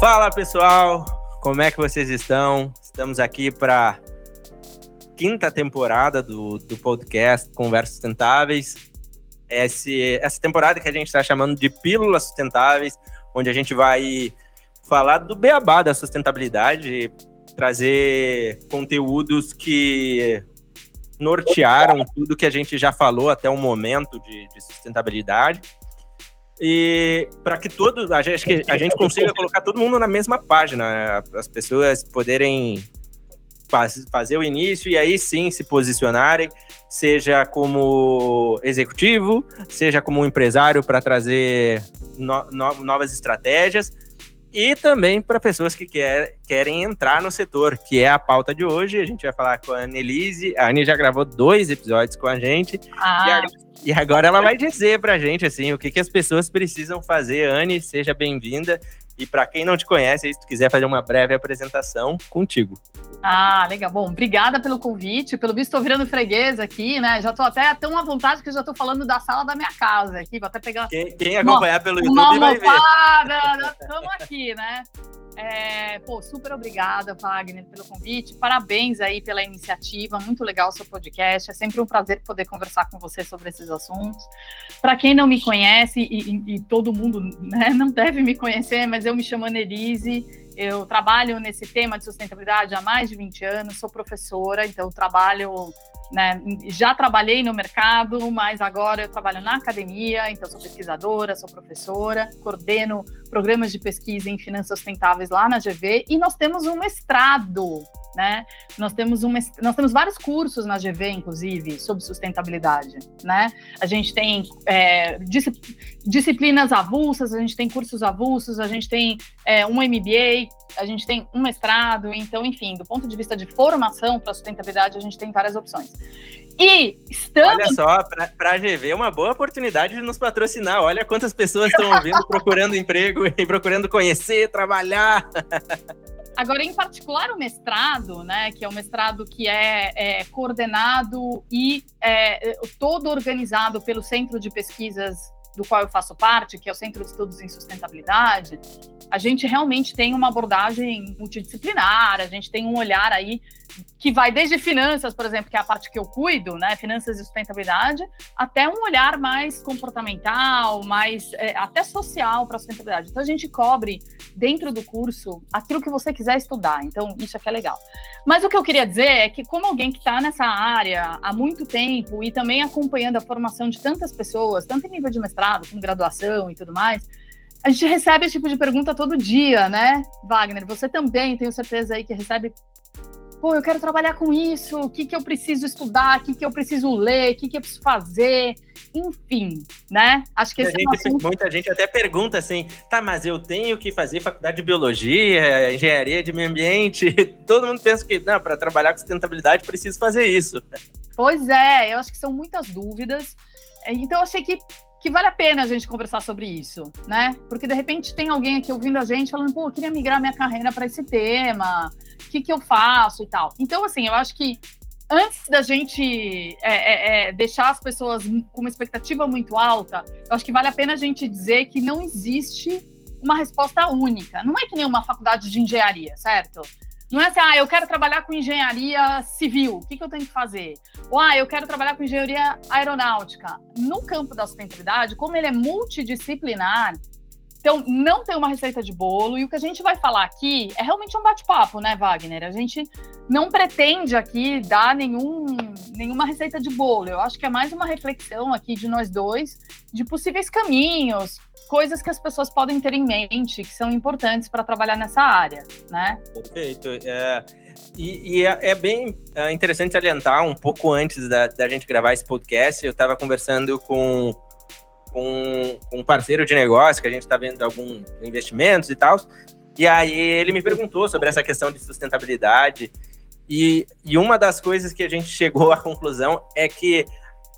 Fala pessoal, como é que vocês estão? Estamos aqui para quinta temporada do, do podcast Conversas Sustentáveis. Esse, essa temporada que a gente está chamando de Pílulas Sustentáveis, onde a gente vai falar do beabá da sustentabilidade, trazer conteúdos que nortearam tudo que a gente já falou até o momento de, de sustentabilidade e para que todo a gente, que a gente consiga colocar todo mundo na mesma página, né? as pessoas poderem faz, fazer o início e aí sim se posicionarem, seja como executivo, seja como empresário para trazer no, no, novas estratégias e também para pessoas que quer, querem entrar no setor, que é a pauta de hoje. A gente vai falar com a Annelise. A Anne já gravou dois episódios com a gente. Ah. E, agora ela vai dizer para a gente assim, o que, que as pessoas precisam fazer. Anne, seja bem-vinda. E para quem não te conhece, se tu quiser fazer uma breve apresentação, contigo. Ah, legal. Bom, obrigada pelo convite. Pelo visto, estou virando freguesa aqui, né? Já estou até tão à vontade que já estou falando da sala da minha casa aqui. Vou até pegar. Quem, quem acompanhar uma, pelo YouTube uma vai ver. Estamos aqui, né? É, pô, super obrigada, Wagner, pelo convite. Parabéns aí pela iniciativa. Muito legal o seu podcast. É sempre um prazer poder conversar com você sobre esses assuntos. Para quem não me conhece, e, e, e todo mundo né, não deve me conhecer, mas eu me chamo Annelise. Eu trabalho nesse tema de sustentabilidade há mais de 20 anos, sou professora, então trabalho, né, já trabalhei no mercado, mas agora eu trabalho na academia, então sou pesquisadora, sou professora, coordeno programas de pesquisa em finanças sustentáveis lá na GV e nós temos um mestrado né? Nós temos, uma, nós temos vários cursos na GV, inclusive, sobre sustentabilidade, né? A gente tem é, disciplinas avulsas, a gente tem cursos avulsos, a gente tem é, um MBA, a gente tem um mestrado, então, enfim, do ponto de vista de formação para sustentabilidade, a gente tem várias opções. E estamos. Olha só, para a GV é uma boa oportunidade de nos patrocinar. Olha quantas pessoas estão ouvindo, procurando emprego e procurando conhecer, trabalhar. Agora, em particular, o mestrado, né, que é um mestrado que é, é coordenado e é, todo organizado pelo Centro de Pesquisas do qual eu faço parte, que é o Centro de Estudos em Sustentabilidade, a gente realmente tem uma abordagem multidisciplinar, a gente tem um olhar aí que vai desde finanças, por exemplo, que é a parte que eu cuido, né, finanças e sustentabilidade, até um olhar mais comportamental, mais é, até social para a sustentabilidade. Então a gente cobre dentro do curso aquilo que você quiser estudar. Então isso aqui é legal. Mas o que eu queria dizer é que como alguém que está nessa área há muito tempo e também acompanhando a formação de tantas pessoas, tanto em nível de mestrado como graduação e tudo mais, a gente recebe esse tipo de pergunta todo dia, né, Wagner? Você também, tenho certeza aí que recebe pô, eu quero trabalhar com isso, o que, que eu preciso estudar, o que, que eu preciso ler, o que, que eu preciso fazer, enfim, né? Acho que esse gente, é um assunto... Muita gente até pergunta assim, tá, mas eu tenho que fazer faculdade de biologia, engenharia de meio ambiente, todo mundo pensa que, não, para trabalhar com sustentabilidade preciso fazer isso. Pois é, eu acho que são muitas dúvidas, então eu achei que que vale a pena a gente conversar sobre isso, né? Porque de repente tem alguém aqui ouvindo a gente falando, pô, eu queria migrar minha carreira para esse tema, o que, que eu faço e tal. Então, assim, eu acho que antes da gente é, é, é, deixar as pessoas com uma expectativa muito alta, eu acho que vale a pena a gente dizer que não existe uma resposta única. Não é que nem uma faculdade de engenharia, certo? Não é assim, ah, eu quero trabalhar com engenharia civil, o que, que eu tenho que fazer? Ou, ah, eu quero trabalhar com engenharia aeronáutica. No campo da sustentabilidade, como ele é multidisciplinar, então não tem uma receita de bolo, e o que a gente vai falar aqui é realmente um bate-papo, né, Wagner? A gente não pretende aqui dar nenhum, nenhuma receita de bolo. Eu acho que é mais uma reflexão aqui de nós dois, de possíveis caminhos, coisas que as pessoas podem ter em mente, que são importantes para trabalhar nessa área, né? Perfeito. É, e, e é, é, bem é interessante salientar, um pouco antes da, da gente gravar esse podcast, eu estava conversando com, com, com, um parceiro de negócio, que a gente está vendo alguns investimentos e tal, e aí ele me perguntou sobre essa questão de sustentabilidade, e, e uma das coisas que a gente chegou à conclusão é que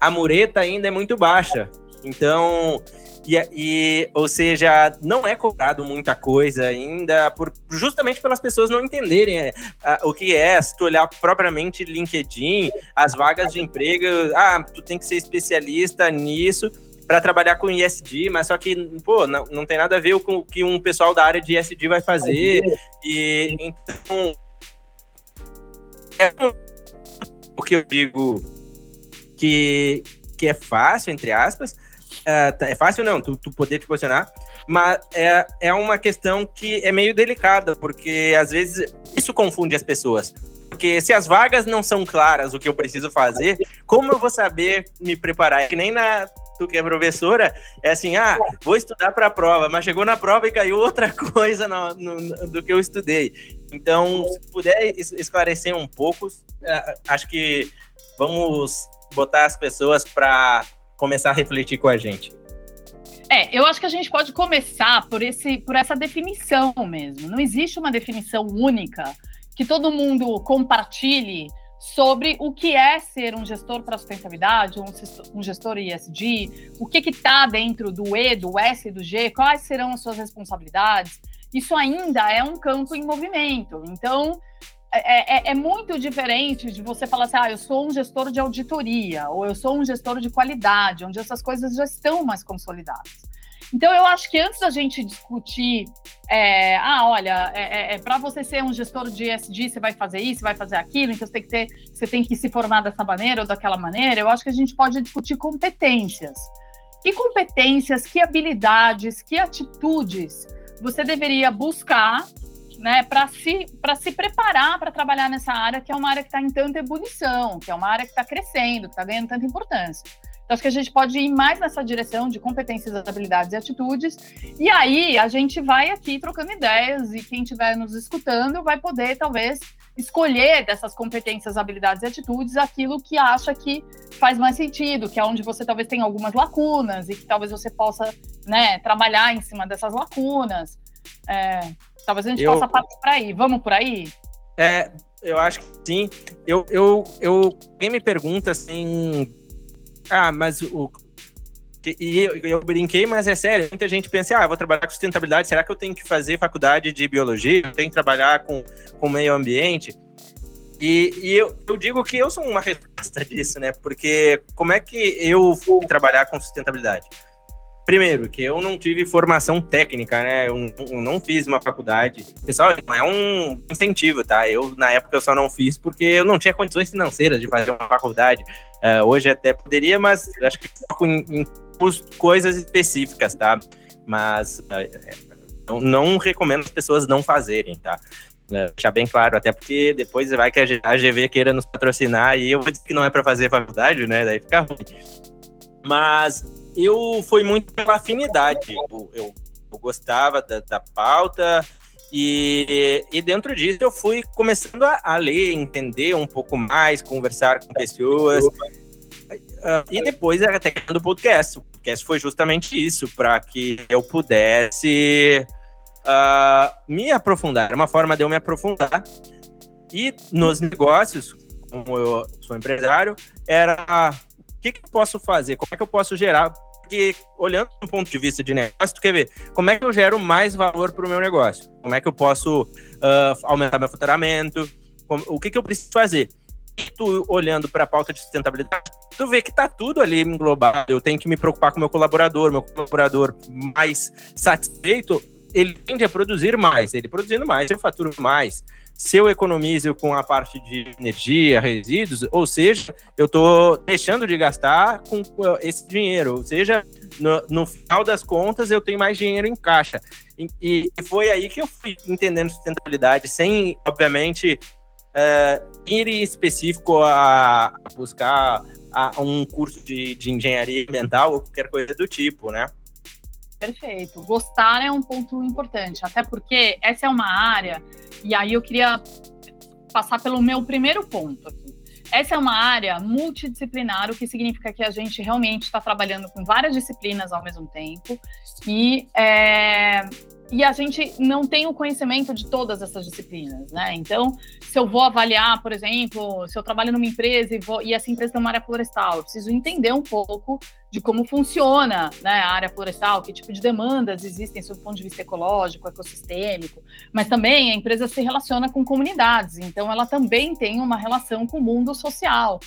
a mureta ainda é muito baixa. Então, e, e, ou seja, não é cobrado muita coisa ainda, por, justamente pelas pessoas não entenderem é, a, o que é, se tu olhar propriamente LinkedIn, as vagas de emprego, ah, tu tem que ser especialista nisso, para trabalhar com ISD, mas só que, pô, não, não tem nada a ver com o que um pessoal da área de ISD vai fazer. E então. É o que eu digo que, que é fácil, entre aspas. Uh, é fácil não, tu, tu poder te posicionar, mas é, é uma questão que é meio delicada, porque às vezes isso confunde as pessoas. Porque se as vagas não são claras o que eu preciso fazer, como eu vou saber me preparar? É que nem na tu que é professora, é assim, ah, vou estudar para a prova, mas chegou na prova e caiu outra coisa no, no, do que eu estudei. Então, se puder esclarecer um pouco, é, acho que vamos botar as pessoas para começar a refletir com a gente. É, eu acho que a gente pode começar por, esse, por essa definição mesmo. Não existe uma definição única que todo mundo compartilhe sobre o que é ser um gestor para sustentabilidade, um gestor ESG, o que está dentro do E, do S e do G, quais serão as suas responsabilidades. Isso ainda é um campo em movimento. Então, é, é, é, muito diferente de você falar assim, ah, eu sou um gestor de auditoria, ou eu sou um gestor de qualidade, onde essas coisas já estão mais consolidadas. Então, eu acho que antes da gente discutir, é, ah, olha, é, é, é para você ser um gestor de ESG, você vai fazer isso, vai fazer aquilo, então você tem que ter, você tem que se formar dessa maneira ou daquela maneira, eu acho que a gente pode discutir competências. Que competências, que habilidades, que atitudes você deveria buscar né, para se, se preparar para trabalhar nessa área, que é uma área que está em tanta ebulição, que é uma área que está crescendo, que está ganhando tanta importância. Então, acho que a gente pode ir mais nessa direção de competências, habilidades e atitudes. E aí, a gente vai aqui trocando ideias e quem estiver nos escutando vai poder, talvez, escolher dessas competências, habilidades e atitudes aquilo que acha que faz mais sentido, que é onde você talvez tenha algumas lacunas e que talvez você possa né, trabalhar em cima dessas lacunas. É, talvez a gente eu, possa partir por aí. Vamos por aí? É, eu acho que sim. Eu, eu, eu, quem me pergunta assim ah, mas o. E eu, eu, brinquei, mas é sério. Muita gente pensa, ah, vou trabalhar com sustentabilidade, será que eu tenho que fazer faculdade de biologia? Eu tenho que trabalhar com, com meio ambiente? E, e eu, eu, digo que eu sou uma resposta disso, né? Porque como é que eu fui trabalhar com sustentabilidade? Primeiro, que eu não tive formação técnica, né? Eu, eu não fiz uma faculdade. Pessoal, é um incentivo, tá? Eu, na época, eu só não fiz porque eu não tinha condições financeiras de fazer uma faculdade. Uh, hoje até poderia, mas acho que em, em coisas específicas, tá? Mas uh, não recomendo as pessoas não fazerem, tá? Uh, deixar bem claro, até porque depois vai que a GV queira nos patrocinar e eu vou dizer que não é para fazer faculdade, né? Daí fica ruim. Mas eu fui muito pela afinidade. Eu, eu, eu gostava da, da pauta, e, e, dentro disso eu fui começando a, a, ler, entender um pouco mais, conversar com pessoas. Uh, e depois até do podcast. O podcast foi justamente isso, para que eu pudesse uh, me aprofundar. Uma forma de eu me aprofundar. E nos negócios, como eu sou empresário, era o que, que eu posso fazer? Como é que eu posso gerar porque olhando do ponto de vista de negócio, tu quer ver como é que eu gero mais valor para o meu negócio? Como é que eu posso uh, aumentar meu faturamento? Como, o que, que eu preciso fazer? Tu olhando para a pauta de sustentabilidade, tu vê que tá tudo ali englobado. Eu tenho que me preocupar com meu colaborador, meu colaborador mais satisfeito, ele tende a produzir mais. Ele produzindo mais, eu faturo mais se eu economizo com a parte de energia, resíduos, ou seja, eu estou deixando de gastar com esse dinheiro, ou seja, no, no, final das contas eu tenho mais dinheiro em caixa. E, e foi aí que eu fui entendendo sustentabilidade, sem, obviamente, é, ir em específico a, buscar a, um curso de, de engenharia ambiental ou qualquer coisa do tipo, né? Perfeito. Gostar é um ponto importante, até porque essa é uma área, e aí eu queria passar pelo meu primeiro ponto aqui. Essa é uma área multidisciplinar, o que significa que a gente realmente está trabalhando com várias disciplinas ao mesmo tempo e é, e a gente não tem o conhecimento de todas essas disciplinas, né? Então, se eu vou avaliar, por exemplo, se eu trabalho numa empresa e, vou, e essa empresa tem uma área florestal, eu preciso entender um pouco de como funciona né, a área florestal, que tipo de demandas existem sob o ponto de vista ecológico, ecossistêmico, mas também a empresa se relaciona com comunidades, então ela também tem uma relação com o mundo social.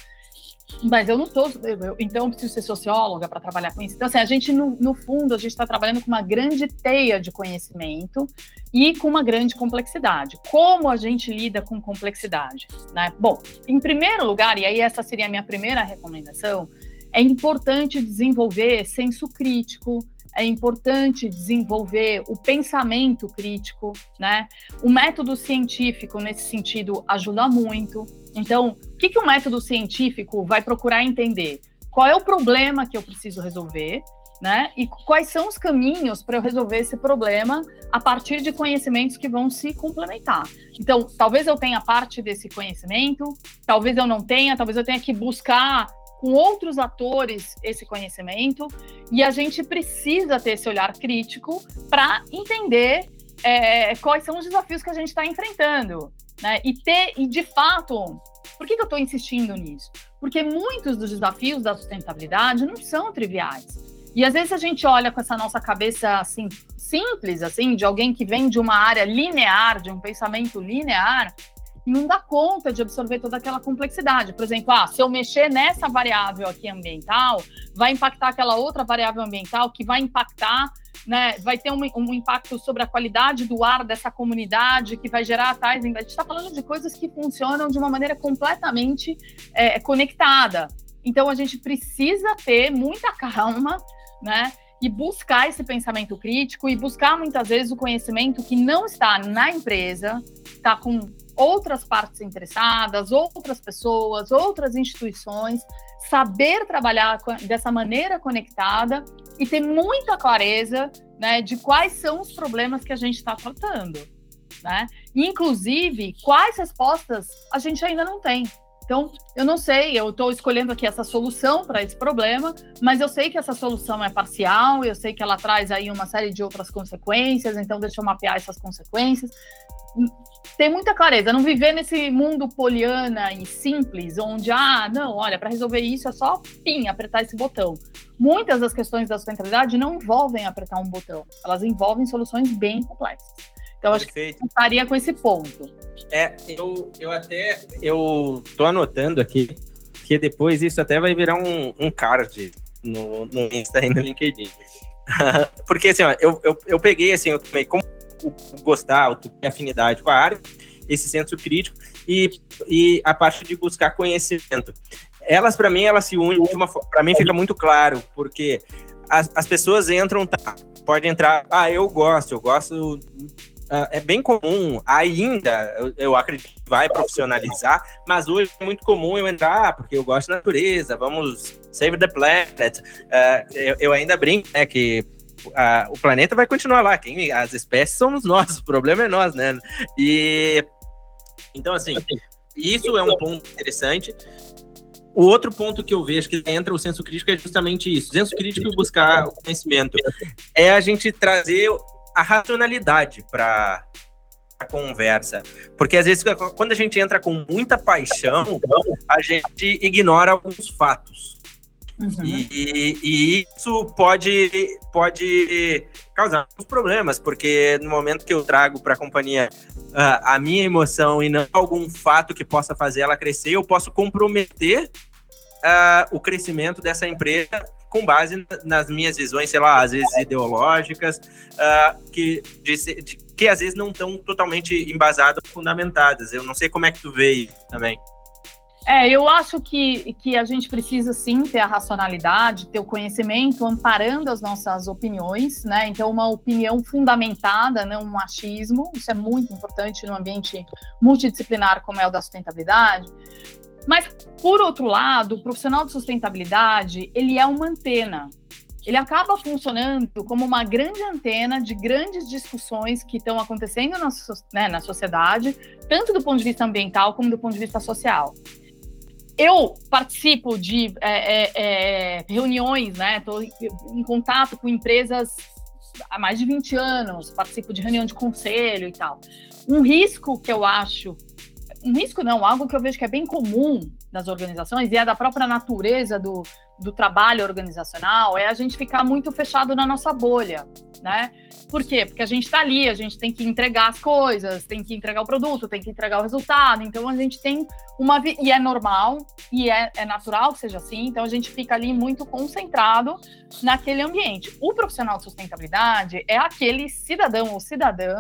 Mas eu não estou. Então, eu preciso ser socióloga para trabalhar com isso. Então, assim, a gente, no, no fundo, a gente está trabalhando com uma grande teia de conhecimento e com uma grande complexidade. Como a gente lida com complexidade? Né? Bom, em primeiro lugar, e aí essa seria a minha primeira recomendação, é importante desenvolver senso crítico, é importante desenvolver o pensamento crítico, né? O método científico, nesse sentido, ajuda muito. Então, o que, que o método científico vai procurar entender? Qual é o problema que eu preciso resolver, né? E quais são os caminhos para eu resolver esse problema a partir de conhecimentos que vão se complementar. Então, talvez eu tenha parte desse conhecimento, talvez eu não tenha, talvez eu tenha que buscar com outros atores esse conhecimento, e a gente precisa ter esse olhar crítico para entender é, quais são os desafios que a gente está enfrentando. Né? E ter, e de fato, por que, que eu estou insistindo nisso? Porque muitos dos desafios da sustentabilidade não são triviais. E às vezes a gente olha com essa nossa cabeça assim simples, assim, de alguém que vem de uma área linear, de um pensamento linear, não dá conta de absorver toda aquela complexidade. Por exemplo, ah, se eu mexer nessa variável aqui ambiental, vai impactar aquela outra variável ambiental que vai impactar, né? Vai ter um, um impacto sobre a qualidade do ar dessa comunidade, que vai gerar tais. A gente está falando de coisas que funcionam de uma maneira completamente é, conectada. Então a gente precisa ter muita calma, né? e buscar esse pensamento crítico e buscar muitas vezes o conhecimento que não está na empresa, está com outras partes interessadas, outras pessoas, outras instituições, saber trabalhar dessa maneira conectada e ter muita clareza né, de quais são os problemas que a gente está tratando. Né? Inclusive, quais respostas a gente ainda não tem. Então, eu não sei, eu estou escolhendo aqui essa solução para esse problema, mas eu sei que essa solução é parcial, eu sei que ela traz aí uma série de outras consequências, então deixa eu mapear essas consequências ter muita clareza, não viver nesse mundo poliana e simples, onde, ah, não, olha, para resolver isso é só, pim, apertar esse botão. Muitas das questões da sustentabilidade não envolvem apertar um botão, elas envolvem soluções bem complexas. Então, acho que eu estaria com esse ponto. É, eu, eu até, eu tô anotando aqui, que depois isso até vai virar um, um card no, no Insta e no LinkedIn. Porque, assim, ó, eu, eu, eu peguei, assim, eu tomei como o gostar, o ter afinidade com a área, esse senso crítico e, e a parte de buscar conhecimento. Elas, para mim, elas se unem de uma. Para mim, fica muito claro, porque as, as pessoas entram, tá, pode entrar, ah, eu gosto, eu gosto. Uh, é bem comum, ainda, eu, eu, acredito que vai profissionalizar, mas hoje é muito comum eu entrar, ah, porque eu gosto da natureza, vamos save the planet. Uh, eu, eu, ainda brinco, né, que a, o planeta vai continuar lá. Quem, as espécies somos nós, o problema é nós, né? E então, assim, isso é um ponto interessante. O outro ponto que eu vejo que entra o senso crítico é justamente isso. O senso crítico e buscar o conhecimento. É a gente trazer a racionalidade para a conversa. Porque às vezes, quando a gente entra com muita paixão, a gente ignora alguns fatos. Uhum. E, e, isso pode, pode causar alguns problemas, porque no momento que eu trago para a companhia uh, a minha emoção e não algum fato que possa fazer ela crescer, eu posso comprometer uh, o crescimento dessa empresa com base nas minhas visões, sei lá, às vezes ideológicas, uh, que, de, de, que às vezes não estão totalmente embasadas, fundamentadas. Eu não sei como é que tu vê isso também. É, eu acho que, que a gente precisa sim ter a racionalidade, ter o conhecimento amparando as nossas opiniões, né? Então, uma opinião fundamentada, não um machismo, isso é muito importante no ambiente multidisciplinar como é o da sustentabilidade. Mas, por outro lado, o profissional de sustentabilidade, ele é uma antena. Ele acaba funcionando como uma grande antena de grandes discussões que estão acontecendo na, né, na sociedade, tanto do ponto de vista ambiental como do ponto de vista social eu participo de é, é, é reuniões, né? Estou em contato com empresas há mais de 20 anos, participo de reunião de conselho e tal. Um risco que eu acho, um risco não, algo que eu vejo que é bem comum das organizações e é da própria natureza do, do trabalho organizacional é a gente ficar muito fechado na nossa bolha, né? Por quê? Porque a gente está ali, a gente tem que entregar as coisas, tem que entregar o produto, tem que entregar o resultado. Então a gente tem uma e é normal e é, é natural que seja assim. Então a gente fica ali muito concentrado naquele ambiente. O profissional de sustentabilidade é aquele cidadão ou cidadã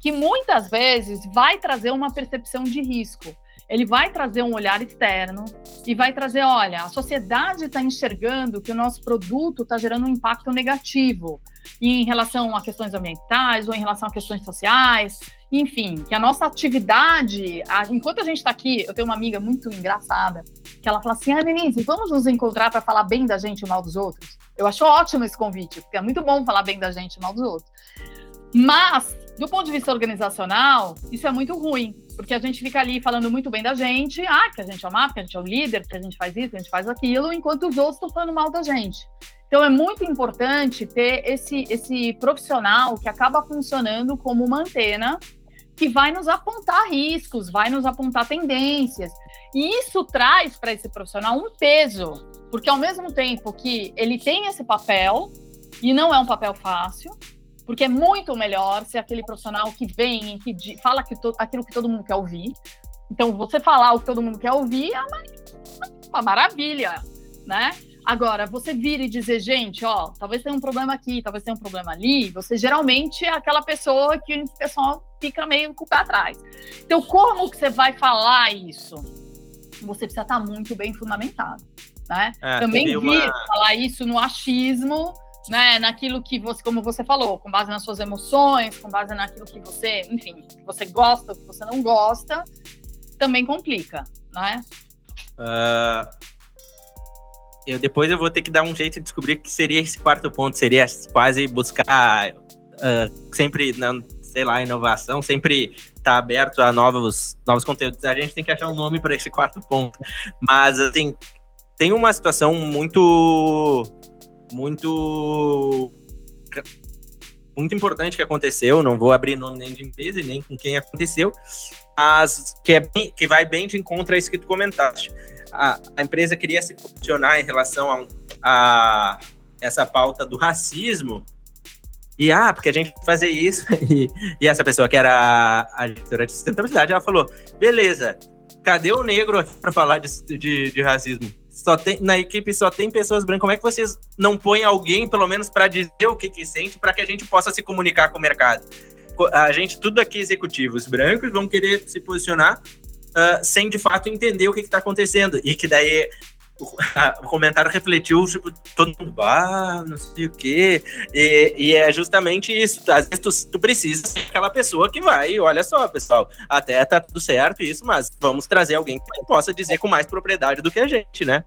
que muitas vezes vai trazer uma percepção de risco ele vai trazer um olhar externo e vai trazer, olha, a sociedade está enxergando que o nosso produto está gerando um impacto negativo em relação a questões ambientais ou em relação a questões sociais, enfim, que a nossa atividade, a, enquanto a gente está aqui, eu tenho uma amiga muito engraçada que ela fala assim, ah, Denise, vamos nos encontrar para falar bem da gente e mal dos outros. Eu acho ótimo esse convite, porque é muito bom falar bem da gente e mal dos outros. Mas do ponto de vista organizacional, isso é muito ruim, porque a gente fica ali falando muito bem da gente, ah, que a gente é o mapa, que a gente é o líder, que a gente faz isso, que a gente faz aquilo, enquanto os outros estão falando mal da gente. Então é muito importante ter esse, esse profissional que acaba funcionando como uma antena que vai nos apontar riscos, vai nos apontar tendências. E isso traz para esse profissional um peso, porque ao mesmo tempo que ele tem esse papel, e não é um papel fácil, porque é muito melhor ser aquele profissional que vem, que fala que to, aquilo que todo mundo quer ouvir. Então, você falar o que todo mundo quer ouvir é uma, uma maravilha, né? Agora, você vir e dizer, gente, ó, talvez tenha um problema aqui, talvez tenha um problema ali, você geralmente é aquela pessoa que o pessoal fica meio com o pé atrás. Então, como que você vai falar isso? Você precisa estar muito bem fundamentado, né? É, Também vir uma... falar isso no achismo, né, naquilo que você, como você falou, com base nas suas emoções, com base naquilo que você, enfim, você gosta, que você não gosta, também complica, né? Uh, eu depois eu vou ter que dar um jeito de descobrir que seria esse quarto ponto, seria quase buscar uh, sempre, não, sei lá, inovação, sempre estar tá aberto a novos, novos conteúdos. A gente tem que achar um nome para esse quarto ponto. Mas, assim, tem uma situação muito muito muito importante que aconteceu, não vou abrir nome nem de empresa nem com quem aconteceu, mas que, é bem, que vai bem de encontro a isso que tu comentaste. A, a empresa queria se posicionar em relação a, a, essa pauta do racismo, e ah, porque a gente fazer isso, e, e essa pessoa que era a gestora de sustentabilidade, ela falou: beleza, cadê o negro para falar de, de, de racismo? Só tem na equipe só tem pessoas brancas. Como é que vocês não põem alguém, pelo menos, para dizer o que, que sente, para que a gente possa se comunicar com o mercado? A gente, tudo aqui executivos brancos, vão querer se posicionar uh, sem de fato entender o que está acontecendo. E que daí o, a, o, comentário refletiu, tipo, todo mundo, ah, não sei o quê. E, e é justamente isso. Às vezes tu, tu precisa ser aquela pessoa que vai, olha só, pessoal, até tá tudo certo isso, mas vamos trazer alguém que possa dizer com mais propriedade do que a gente, né?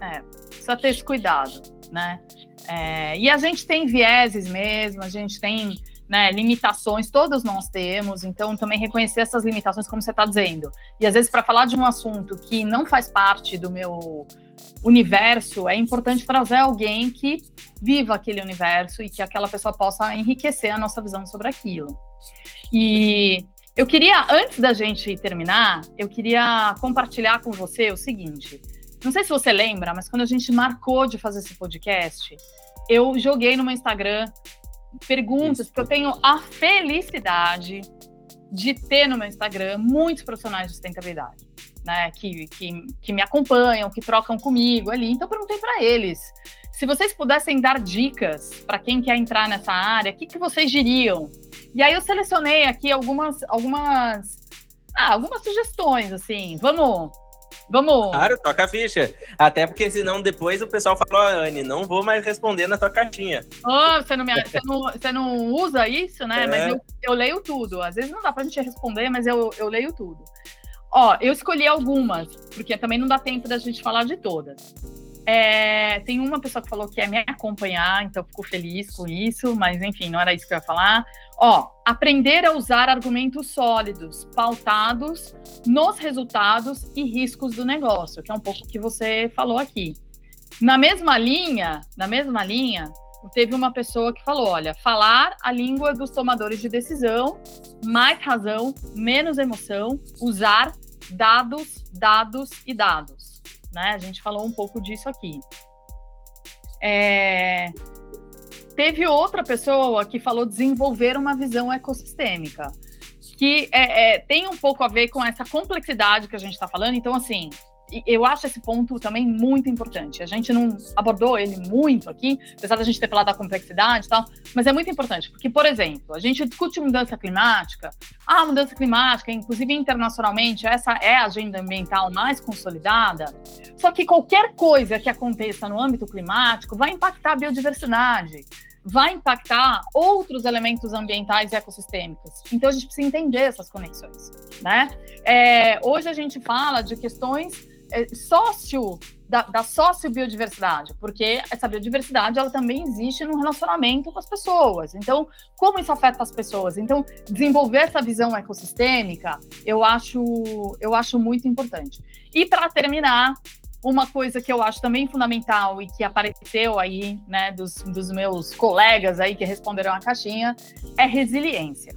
É, precisa ter esse cuidado, né? É, e a gente tem vieses mesmo, a gente tem né, limitações, todos nós temos, então também reconhecer essas limitações, como você está dizendo. E às vezes, para falar de um assunto que não faz parte do meu universo, é importante trazer alguém que viva aquele universo e que aquela pessoa possa enriquecer a nossa visão sobre aquilo. E eu queria, antes da gente terminar, eu queria compartilhar com você o seguinte. Não sei se você lembra, mas quando a gente marcou de fazer esse podcast, eu joguei no meu Instagram perguntas, porque eu tenho a felicidade de ter no meu Instagram muitos profissionais de sustentabilidade, né? Que, que, que me acompanham, que trocam comigo ali. Então, eu perguntei para eles se vocês pudessem dar dicas para quem quer entrar nessa área, o que, que vocês diriam? E aí eu selecionei aqui algumas, algumas, ah, algumas sugestões, assim. Vamos Vamos. Claro, toca a ficha. Até porque senão depois o pessoal fala, oh, Anne, não vou mais responder na tua cartinha. Oh, você, não me, você, não, você não usa isso, né? É. Mas eu, eu, leio tudo. Às vezes não dá pra gente responder, mas eu, eu leio tudo. Ó, eu escolhi algumas, porque também não dá tempo da gente falar de todas. É, tem uma pessoa que falou que ia me acompanhar, então fico feliz com isso, mas enfim, não era isso que eu ia falar. Ó, aprender a usar argumentos sólidos, pautados nos resultados e riscos do negócio, que é um pouco o que você falou aqui. Na mesma linha, na mesma linha, teve uma pessoa que falou: olha, falar a língua dos tomadores de decisão, mais razão, menos emoção, usar dados, dados e dados. Né? A gente falou um pouco disso aqui. É... Teve outra pessoa que falou desenvolver uma visão ecossistêmica, que é, é, tem um pouco a ver com essa complexidade que a gente está falando. Então, assim, eu acho esse ponto também muito importante. A gente não abordou ele muito aqui, apesar da gente ter falado da complexidade e tal, mas é muito importante, porque, por exemplo, a gente discute mudança climática, ah, mudança climática, inclusive internacionalmente, essa é a agenda ambiental mais consolidada, só que qualquer coisa que aconteça no âmbito climático vai impactar a biodiversidade, vai impactar outros elementos ambientais e ecossistêmicos. Então, a gente precisa entender essas conexões, né? É, hoje a gente fala de questões é, sócio da, da biodiversidade, porque essa biodiversidade ela também existe no relacionamento com as pessoas. Então, como isso afeta as pessoas? Então, desenvolver essa visão ecossistêmica, eu acho, eu acho muito importante. E para terminar, uma coisa que eu acho também fundamental e que apareceu aí, né, dos, dos meus colegas aí que responderam a caixinha, é resiliência.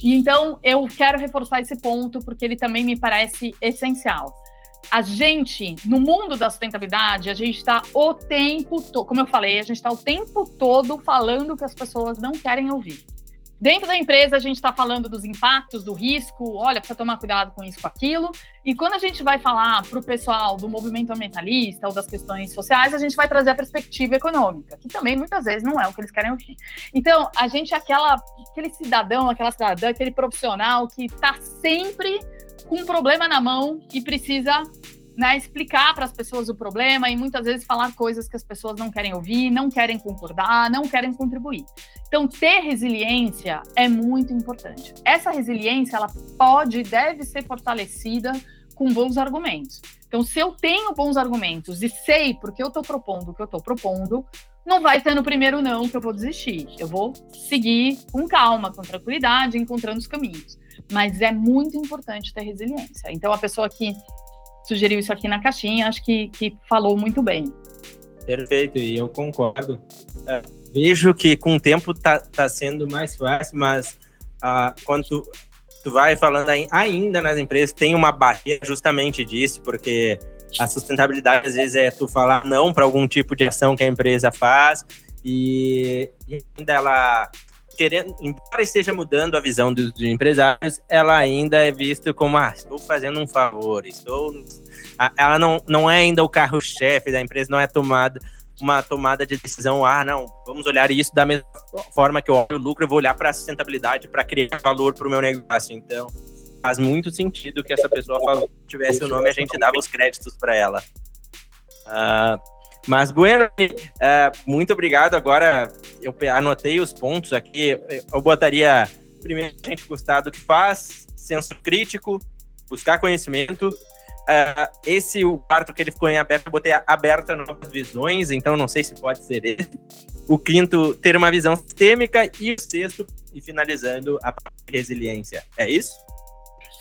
E então eu quero reforçar esse ponto porque ele também me parece essencial a gente, no mundo da sustentabilidade, a gente está o tempo todo, como eu falei, a gente está o tempo todo falando que as pessoas não querem ouvir. Dentro da empresa, a gente está falando dos impactos, do risco, olha, precisa tomar cuidado com isso, com aquilo. E quando a gente vai falar para o pessoal do movimento ambientalista ou das questões sociais, a gente vai trazer a perspectiva econômica, que também muitas vezes não é o que eles querem ouvir. Então, a gente é aquela, aquele cidadão, aquela cidadã, aquele profissional que está sempre com um problema na mão e precisa né, explicar para as pessoas o problema e muitas vezes falar coisas que as pessoas não querem ouvir, não querem concordar, não querem contribuir. Então, ter resiliência é muito importante. Essa resiliência, ela pode e deve ser fortalecida com bons argumentos. Então, se eu tenho bons argumentos e sei porque eu estou propondo o que eu estou propondo, não vai ter no primeiro não que eu vou desistir. Eu vou seguir com calma, com tranquilidade, encontrando os caminhos. Mas é muito importante ter resiliência. Então, a pessoa que sugeriu isso aqui na caixinha, acho que, que falou muito bem. Perfeito, e eu concordo. É, vejo que com o tempo tá, tá sendo mais fácil, mas ah, quando tu, tu vai falando aí, ainda nas empresas, tem uma barreira justamente disso, porque a sustentabilidade às vezes é tu falar não para algum tipo de ação que a empresa faz e ainda ela querendo, embora esteja mudando a visão dos, dos empresários, ela ainda é vista como, ah, estou fazendo um favor, estou... Ela não, não é ainda o carro-chefe da empresa, não é tomada uma tomada de decisão, ah, não, vamos olhar isso da mesma forma que eu olho o lucro, eu vou olhar para a sustentabilidade para criar valor para o meu negócio. Então, faz muito sentido que essa pessoa tivesse o nome, a gente dava os créditos para ela. Uh, mas, Bueno, uh, muito obrigado. Agora eu anotei os pontos aqui. Eu botaria, primeiro, a gente gostar do que faz, senso crítico, buscar conhecimento. Uh, esse, o quarto que ele ficou em aberto, eu botei aberta novas visões, então não sei se pode ser esse. O quinto, ter uma visão sistêmica. E o sexto, e finalizando, a resiliência. É isso?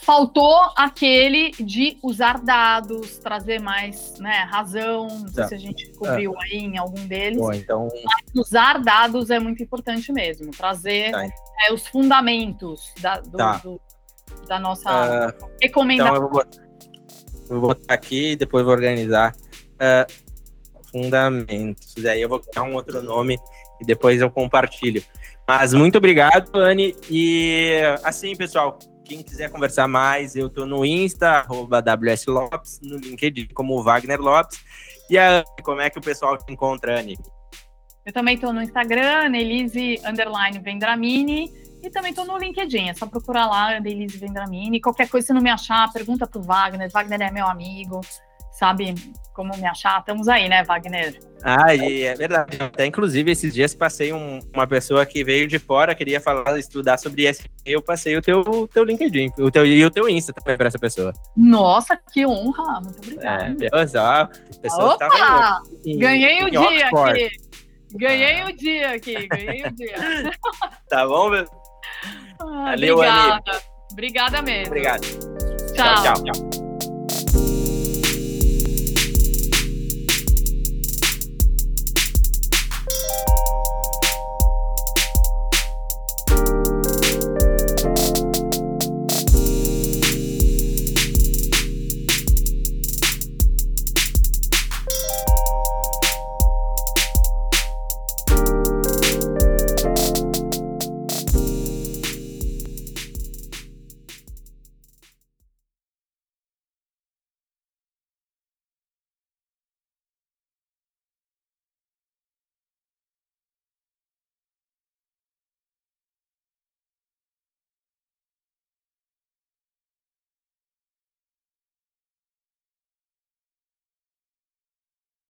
Faltou aquele de usar dados, trazer mais né, razão. Não sei tá. se a gente cobriu é. aí em algum deles. Bom, então... Usar dados é muito importante mesmo. Trazer tá. é, os fundamentos da, do, tá. do, da nossa uh, recomendação. Então eu vou, botar, vou botar aqui e depois vou organizar. Uh, fundamentos. Aí eu vou criar um outro nome e depois eu compartilho. Mas muito obrigado, Anne. E assim, pessoal, quem quiser conversar mais, eu tô no Insta, arroba WS Lopes, no LinkedIn como Wagner Lopes. E a como é que o pessoal te encontra, Anne? Eu também estou no Instagram, Elise Underline Vendramini. E também estou no LinkedIn, é só procurar lá, Elise Vendramini. Qualquer coisa, se não me achar, pergunta pro Wagner. Wagner é meu amigo sabe como me achar. Estamos aí, né, Wagner? Ah, e é verdade. Até inclusive esses dias passei um, uma pessoa que veio de fora, queria falar, estudar sobre isso. Eu passei o teu, teu LinkedIn o teu, e o teu Insta também para essa pessoa. Nossa, que honra! Muito obrigada. É, Deus, ó, Opa! Em, ganhei o dia Oxford. aqui. Ganhei ah. o dia aqui, ganhei o dia. tá bom, meu? Ah, Valeu, obrigada. Obrigada mesmo. Obrigado. tchau. tchau. tchau.